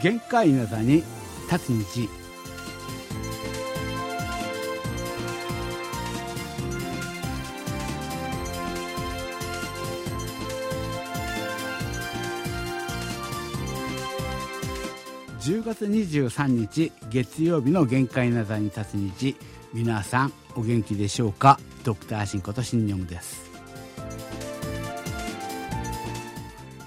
限界稲田に立つ日10月23日月曜日の限界な座に立つ日皆さんお元気でしょうか？ドクターシンことシンニョンです。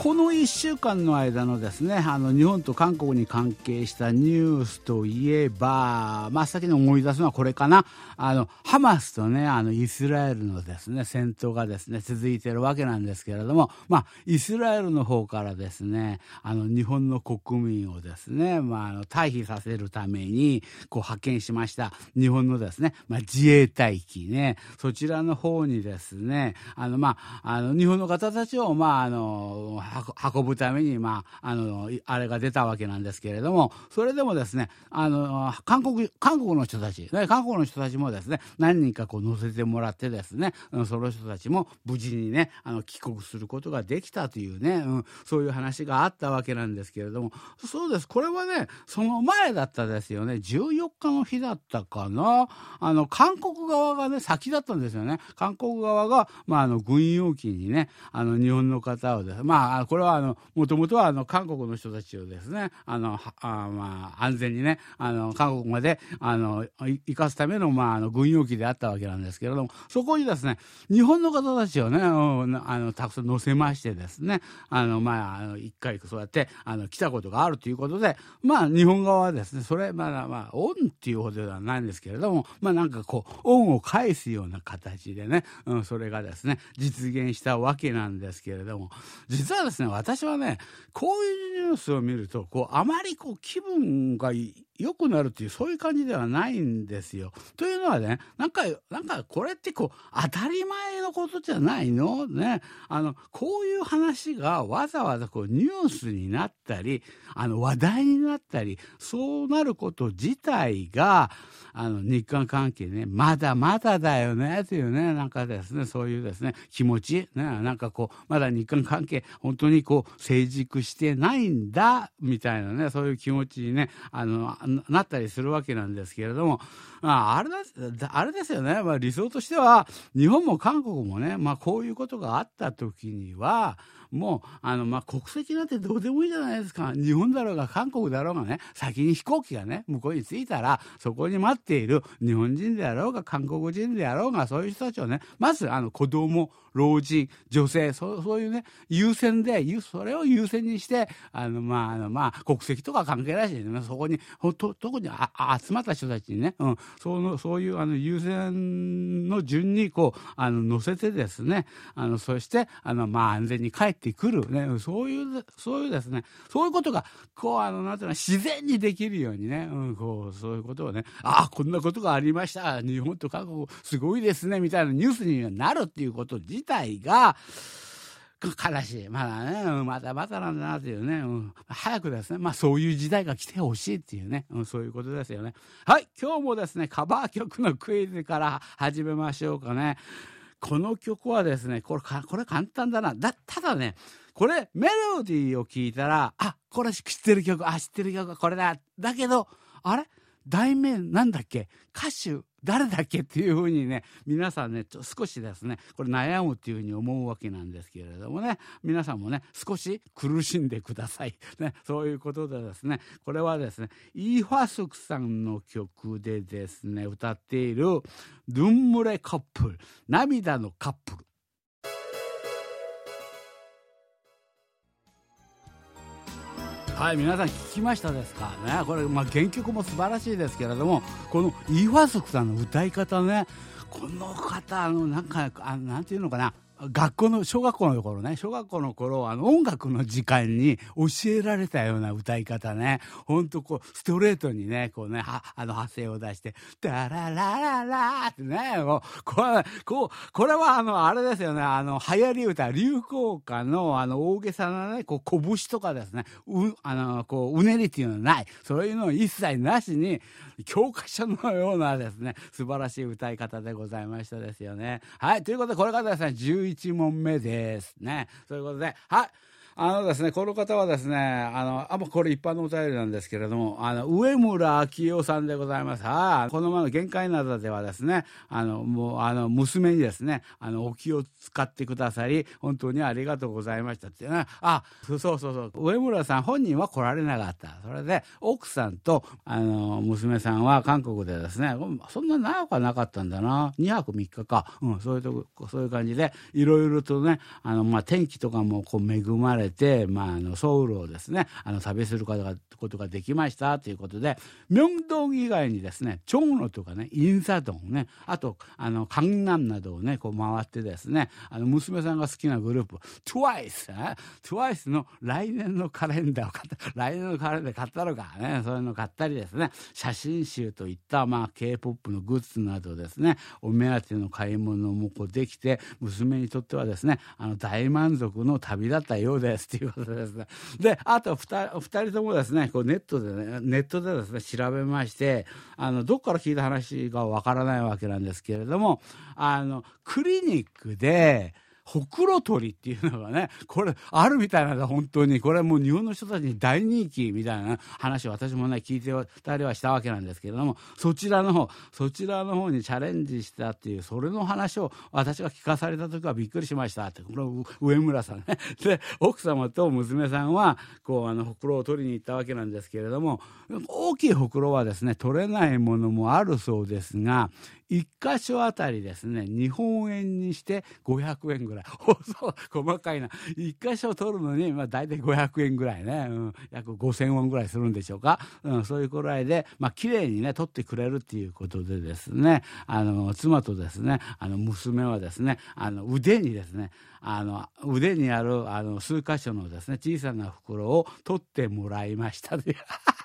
この1週間の間のですねあの日本と韓国に関係したニュースといえば真っ先に思い出すのはこれかな。あのハマスとねあのイスラエルのですね戦闘がですね続いているわけなんですけれども、まあ、イスラエルの方からですねあの日本の国民をですね、まあ、あの退避させるためにこう派遣しました日本のですね、まあ、自衛隊機ねそちらの方にですねあの、まあ、あの日本の方たちを、まあ、あの運ぶために、まあ、あの、あれが出たわけなんですけれども、それでもですね、あの、韓国、韓国の人たち、韓国の人たちもですね、何人かこう乗せてもらってですね、その人たちも無事にね、あの、帰国することができたというね、うん、そういう話があったわけなんですけれども、そうです。これはね、その前だったですよね、14日の日だったかな、あの、韓国側がね、先だったんですよね。韓国側が、まあ、あの、軍用機にね、あの、日本の方をですね、まあ、これはあの、もともとはあの、韓国の人たちをですね、あの、あまあ、安全にね、あの、韓国まで、あの、行かすための、まあ、あの、軍用機であったわけなんですけれども、そこにですね、日本の方たちをね、あの、たくさん乗せましてですね、あの、まあ、あの、一回そうやって、あの、来たことがあるということで、まあ、日本側はですね、それ、まあ、まあ、恩っていうほどではないんですけれども、まあ、なんかこう、恩を返すような形でね、うん、それがですね、実現したわけなんですけれども、実はですね、私はねこういうニュースを見るとこうあまりこう気分が良くなるっていうそういう感じではないんですよ。というのはねなんかなんかこれってこう当たり前のことじゃないの？ね。あのこういう話がわざわざこうニュースになったりあの話題になったりそうなること自体があの日韓関係ねまだまだだよねというねなんかですねそういうですね気持ち、ね、なんかこうまだ日韓関係本当にこう成熟してないんだみたいなねそういう気持ちにねあのなったりするわけなんですけれども、まあ、あれだあれですよね、まあ、理想としては日本も韓国もね、まあ、こういうことがあった時にはもうあの、まあ、国籍なんてどうでもいいじゃないですか。日本だろうが韓国だろうがね先に飛行機がね向こうに着いたらそこに待っている日本人であろうが韓国人であろうがそういう人たちをねまずあの子供老人女性そうそういうね優先でそれを優先にしてあの、まああのまあ、国籍とか関係ないし、ね、そこにほと特にあ集まった人たちにね、うん、そのそういうあの優先の順にこうあの乗せてですね。あのそしてあの、まあ、安全に帰ってくる、ね、そういうそういうですね。そういうことがこうあのなんていうの自然にできるようにね、うん、こうそういうことをね。ああこんなことがありました。日本と韓国すごいですね。みたいなニュースになるっていうこと自体が悲しい。まだね、まだまだなんだなっていうね、うん、早くですね、まあそういう時代が来てほしいっていうね、うん、そういうことですよね。はい、今日もですね、カバー曲のクイズから始めましょうかね。この曲はですね、これこれ簡単だな。だ、ただね、これメロディーを聞いたら、あ、これ知ってる曲、あ、知ってる曲、これだ。だけど、あれ？題名なんだっけ？歌手誰だっけ？っていうふうにね皆さんね少しですねこれ悩むっていうふうに思うわけなんですけれどもね皆さんもね少し苦しんでください、ね、そういうことでですねこれはですねイーファスクさんの曲でですね歌っている「ドゥンムレカップル」涙のカップル。はい皆さん聞きましたですか？ねこれ、まあ、原曲も素晴らしいですけれどもこのイーファスクさんの歌い方ねこの方のなんかあなんていうのかな？学校の小学校の頃ね小学校の頃あの音楽の時間に教えられたような歌い方ねほんとこうストレートにねこうねはあの発声を出して「ダララララ」ってねこうこれこうこれはあのあれですよねあの流行り歌流行歌のあの大げさなねこう拳とかですねうあのこううねりっていうのはないそういうの一切なしに教科書のようなですね素晴らしい歌い方でございましたですよね。はいということでこれからですね11問目です。ね。そういうことで。はい。あのですね、この方はですね、あの、あ、もうこれ一般のお便りなんですけれども、あの、上村明夫さんでございます。はい。この前の限界などではですね、あの、もう、あの、娘にですね、あの、お気を使ってくださり、本当にありがとうございましたってね。あ、そうそうそう、上村さん本人は来られなかった。それで、奥さんと、あの、娘さんは韓国でですね、そんな長くはなかったんだな。2泊3日か。うん、そういうとこ、そういう感じで、いろいろとね、あの、まあ、天気とかもこう恵まれて、まあ、あのソウルをですねあの旅することがことができましたということで明洞以外にですね長野とかねインサドンねあとあの江南などをねこう回ってですねあの娘さんが好きなグループ TWICE TWICE の来年のカレンダーを買った 来年のカレンダー買ったのかねそういうの買ったりですね写真集といったまあ K-POP のグッズなどですねお目当ての買い物もこうできて娘にとってはですねあの大満足の旅だったようでです ということですね。で、あと2人ともですね、こうネットでね、ネットでですね、調べまして、あの、どっから聞いた話がわからないわけなんですけれども、あの、クリニックで、ほくろ取りっていうのがね、これあるみたいなんだ、本当に。これはもう日本の人たちに大人気みたいな話を私もね、聞いてたりはしたわけなんですけれども、そちらの方、そちらの方にチャレンジしたっていう、それの話を私が聞かされた時はびっくりしましたって、これ上村さんね。で、奥様と娘さんは、こう、あの、ほくろを取りに行ったわけなんですけれども、大きいほくろはですね、取れないものもあるそうですが、1箇所あたりですね、日本円にして500円ぐらい。細かいな。1箇所取るのに、まあ大体500円ぐらいね、うん、約5000ウォンぐらいするんでしょうか。うん、そういうくらいで、まあ綺麗にね、取ってくれるっていうことでですね、あの、妻とですね、あの、娘はですね、あの、腕にですね、あの、腕にある、あの、数箇所のですね、小さな袋を取ってもらいました。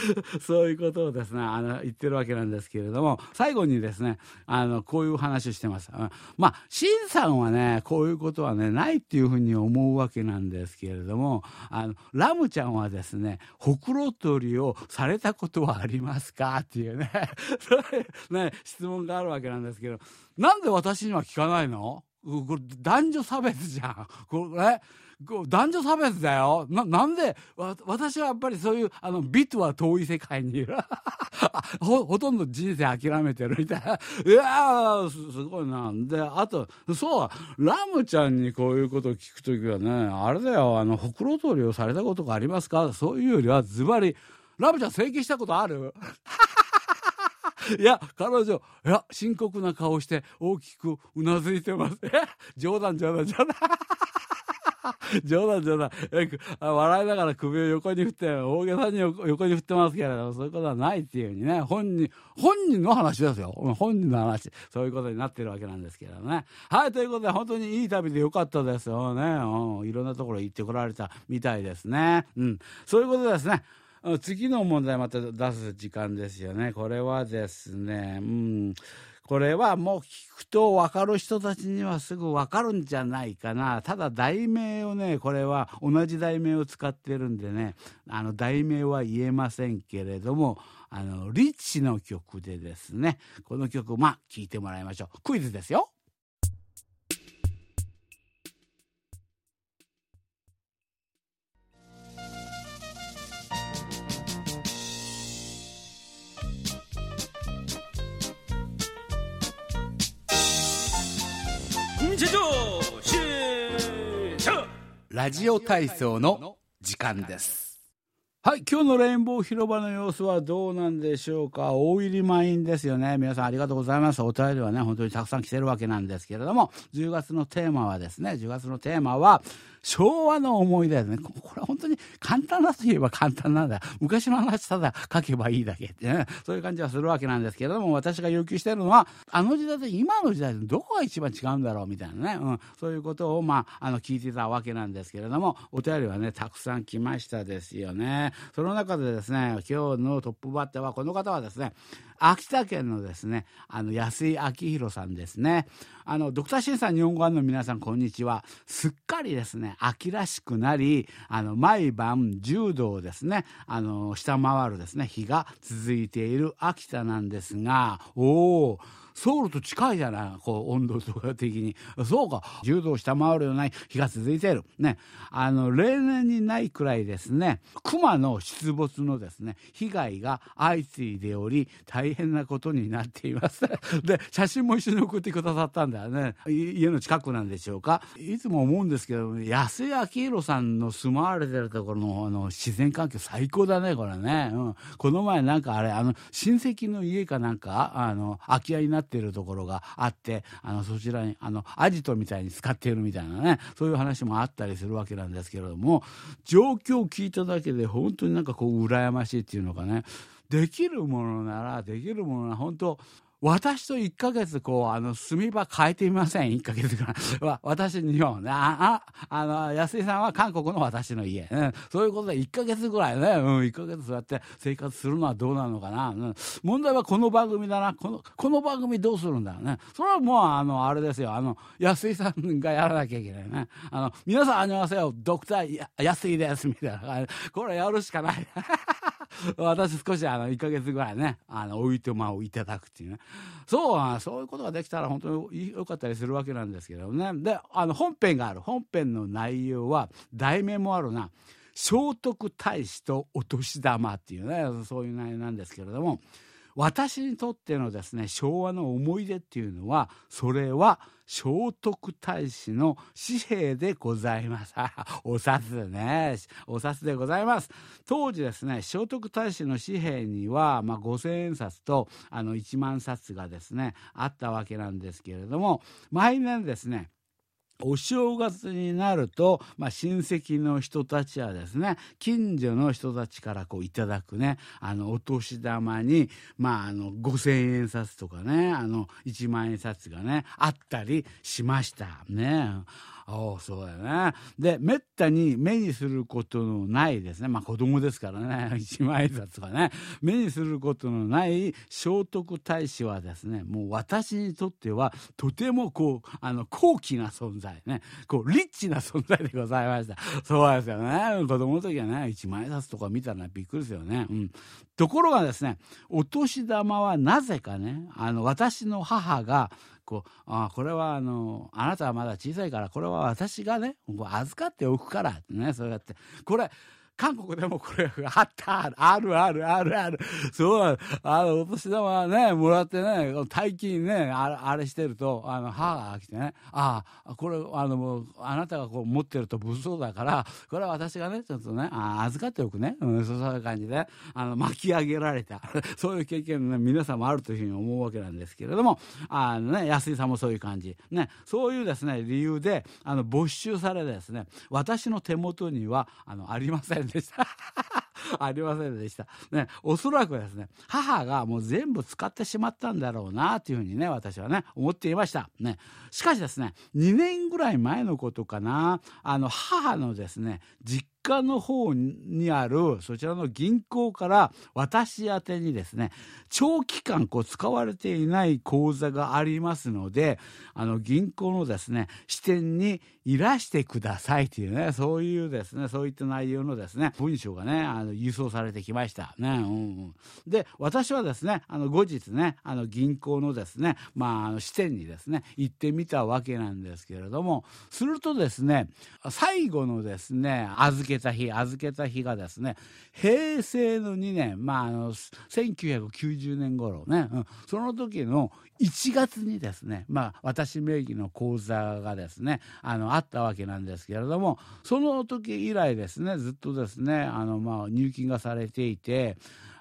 そういうことをですね、あの、言ってるわけなんですけれども、最後にですね、あの、こういう話をしてます。まあ、シンさんはね、こういうことはね、ないっていうふうに思うわけなんですけれども、あの、ラムちゃんはですね、ほくろ取りをされたことはありますか？っていうね、ね、質問があるわけなんですけど、なんで私には聞かないの？これ男女差別じゃん。これ、男女差別だよ。な、なんで、わ私はやっぱりそういう、あの、美とは遠い世界にいる。ほ、ほとんど人生諦めてるみたいな。いやーす、すごいな。で、あと、そう、ラムちゃんにこういうことを聞くときはね、あれだよ、あの、ほくろ取りをされたことがありますか？そういうよりは、ズバリ、ラムちゃん整形したことある？いや、彼女、いや、深刻な顔して大きくうなずいてます。冗談冗談冗談。冗談冗談。笑いながら首を横に振って、大げさに横に振ってますけれども、そういうことはないっていうふうにね、本人、本人の話ですよ。本人の話。そういうことになってるわけなんですけどね。はい、ということで、本当にいい旅でよかったですよね。うん、いろんなところ行ってこられたみたいですね。うん。そういうことですね。次の問題また出す時間ですよね。これはですね、うん。これはもう聞くと分かる人たちにはすぐ分かるんじゃないかな。ただ題名をね、これは同じ題名を使ってるんでね、あの題名は言えませんけれども、あの、リッチの曲でですね、この曲、まあ、聞いてもらいましょう。クイズですよ。ラジオ体操の時間です。はい、今日のレインボー広場の様子はどうなんでしょうか？大入り満員ですよね。皆さんありがとうございます。お便りはね、本当にたくさん来てるわけなんですけれども、10月のテーマはですね、10月のテーマは、昭和の思い出ですね。これは本当に簡単だと言えば 簡単なんだ。昔の話ただ書けばいいだけってね。そういう感じはするわけなんですけれども、私が要求してるのは、あの時代と今の時代とどこが一番違うんだろうみたいなね。うん。そういうことを、まあ、あの、聞いてたわけなんですけれども、お便りはね、たくさん来ましたですよね。その中でですね、今日のトップバッターは、この方はですね、秋田県のですね、あの、安井明弘さんですね。あの、ドクターシンさん日本語版の皆さん、こんにちは。すっかりですね、秋らしくなり、あの、毎晩10度をですね、あの、下回るですね、日が続いている秋田なんですが、おおソウルと近いじゃない、こう、温度とか的に。そうか、10度を下回るような日が続いている。ね。あの、例年にないくらいですね、熊の出没のですね、被害が相次いでおり、大変なことになっています。で、写真も一緒に送ってくださったんだよね。家の近くなんでしょうか。いつも思うんですけど、安井明宏さんの住まわれてるところのあの自然環境最高だね、これね。うん。この前なんかあれ、あの、親戚の家かなんか、あの、空き家になっているところがあって、あの、そちらに、あの、アジトみたいに使っているみたいなね、そういう話もあったりするわけなんですけれども、状況を聞いただけで本当になんかこう、羨ましいっていうのかね、できるものなら、できるものなら、本当、私と1ヶ月こう、あの、住み場変えてみません ?1 ヶ月ぐらい。私日本。あ、あ、あの、安井さんは韓国の私の家。うん、そういうことで1ヶ月ぐらいね、うん、1ヶ月そうやって生活するのはどうなのかな。うん、問題はこの番組だな。この、この番組どうするんだろうね。それはもう、あの、あれですよ。あの、安井さんがやらなきゃいけないね。あの、皆さん、あにわせよ。ドクター安井です。みたいな。これやるしかない。私少しあの1ヶ月ぐらいねあのおいとまをいただくっていうね。そうそういうことができたら本当に良かったりするわけなんですけどね。であの本編がある。本編の内容は題名もあるな。聖徳太子とお年玉っていうねそういう内容なんですけれども。私にとってのですね昭和の思い出っていうのはそれは聖徳太子の紙幣でございます。お札ね。お札でございます。当時ですね、聖徳太子の紙幣には、まあ、5000円札とあの1万札がですね、あったわけなんですけれども、毎年ですね、お正月になると、まあ、親戚の人たちはですね、近所の人たちからこういただくね、あの、お年玉に、まあ、あの、5000円札とかね、あの、1万円札がね、あったりしました。ね。ああ、そうだよね。で、めったに目にすることのないですね。まあ子供ですからね、一枚札とかね、目にすることのない聖徳太子はですね、もう私にとってはとてもこう、あの、高貴な存在ね、こう、リッチな存在でございました。そうですよね。子供の時はね、一枚札とか見たらびっくりですよね。うん。ところがですね、お年玉はなぜかね、あの、私の母が、こうあこれはあのあなたはまだ小さいからこれは私がね預かっておくからってねそうやって。これ韓国でもこれあったある。あるあるあるそうあのお年玉ねもらってね大金ねあれしてるとあの母が来てね。ああこれあのもうあなたがこう持ってると物騒だからこれは私がねちょっとねあ預かっておくね、うん、そういう感じであの巻き上げられた。そういう経験ね皆さんもあるというふうに思うわけなんですけれどもあのね安井さんもそういう感じ。ねそういうですね理由であの没収されですね私の手元にはあのありません。でした。ありませんでした。ね、おそらくですね、母がもう全部使ってしまったんだろうな、というふうにね、私はね、思っていました。ね。しかしですね、2年ぐらい前のことかな、あの、母のですね、実家の方にあるそちらの銀行から私宛にですね長期間こう使われていない口座がありますのであの銀行のですね支店にいらしてくださいというねそういうですねそういった内容のですね文書がねあの輸送されてきました。ね、うんうん、で私はですねあの後日ねあの銀行のですねまああの支店にですね行ってみたわけなんですけれどもするとですね最後のですね預けた日預けた日がですね平成の2年まああの1990年頃ね、うん、その時の1月にですねまあ私名義の口座がですねあのあったわけなんですけれどもその時以来ですねずっとですねあのまあ入金がされていて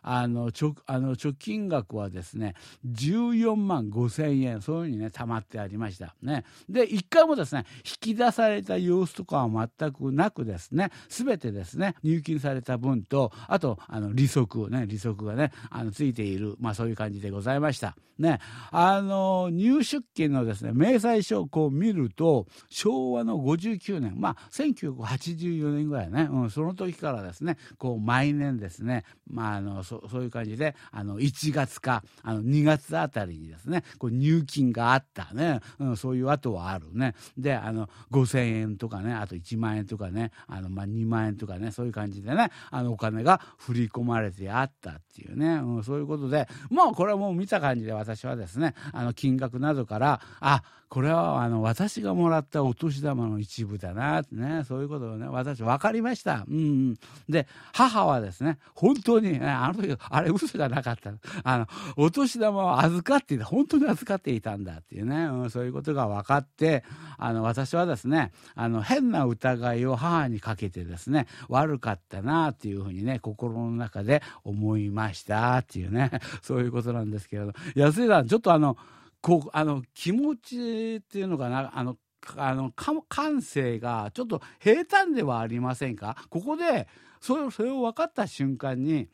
あの貯あの貯金額はですね14万5千円そういうふうにね貯まってありました。ね。で一回もですね引き出された様子とかは全くなくですね全てですね入金された分とあとあの利息ね利息がねあのついているまあそういう感じでございました。ね。あの入出金のですね明細書をこう見ると昭和の59年まあ1984年ぐらいね、うん、その時からですねこう毎年ですねまああのそそそういう感じであの1月かあの2月あたりにですねこう入金があったね、うん、そういう跡はあるね。であの5,000円とかねあと1万円とかねあの、まあ、2万円とかねそういう感じでねあのお金が振り込まれてあったっていうね、うん、そういうことでもうこれはもう見た感じで私はですねあの金額などからあこれはあの私がもらったお年玉の一部だなってねそういうことをね私分かりました。うん、で母はですね本当に、ね、あの時あれ嘘じゃなかったあのお年玉を預かっていた本当に預かっていたんだっていうね、うん、そういうことが分かってあの私はですねあの変な疑いを母にかけてですね悪かったなっていうふうにね心の中で思いましたっていうね。そういうことなんですけれど。安井さんちょっとあのこうあの気持ちっていうのかなあのあの感性がちょっと平坦ではありませんか？ここでそれそれを分かった瞬間に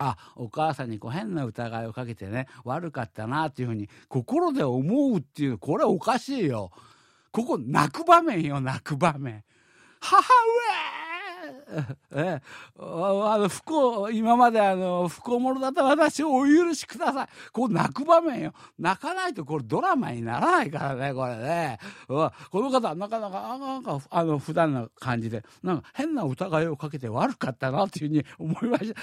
あお母さんにこう変な疑いをかけてね悪かったなっていうふうに心で思うっていうこれおかしいよ。ここ泣く場面よ泣く場面。母上！えあの不幸今まであの不幸者だった私をお許しください。こう泣く場面よ。泣かないとこれドラマにならないからねこれね。この方なかなかなんかあの普段な感じでなんか変な疑いをかけて悪かったなっていうふうに思いました。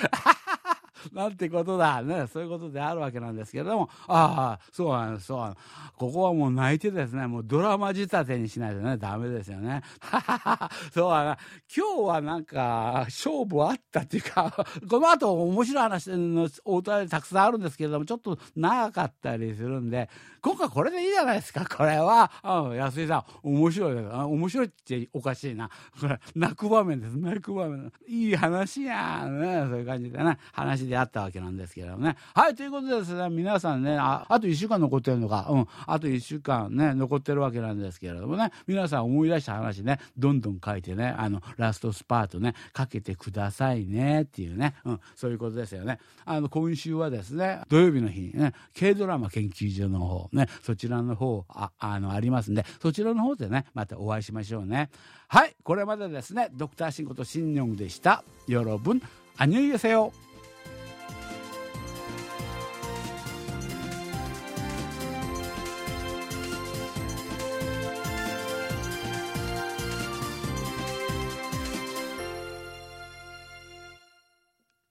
なんてことだ。ねそういうことであるわけなんですけれども。ああそうなんですそうなんです。ここはもう泣いてですねもうドラマ仕立てにしないとねダメですよね。はははそうは今日はなんか勝負あったっていうか この後面白い話のお歌でたくさんあるんですけれどもちょっと長かったりするんで今回これでいいじゃないですかこれは、うん、安井さん面白いです。面白いっておかしいな。これ泣く場面です。泣く場面。いい話やねそういう感じでね話であったわけなんですけれどもね。はいということですね皆さんねああと1週間残ってるのか。うん。あと1週間ね残ってるわけなんですけれどもね。皆さん思い出した話ねどんどん書いてねあのラストスパートねかけてくださいねっていうね、うん、そういうことですよね。あの今週はですね土曜日の日ね軽ドラマ研究所の方ねそちらの方ああのありますんでそちらの方でねまたお会いしましょうね。はいこれまでですねドクターシンことシンニョンでした。よろぶんあにゅいせ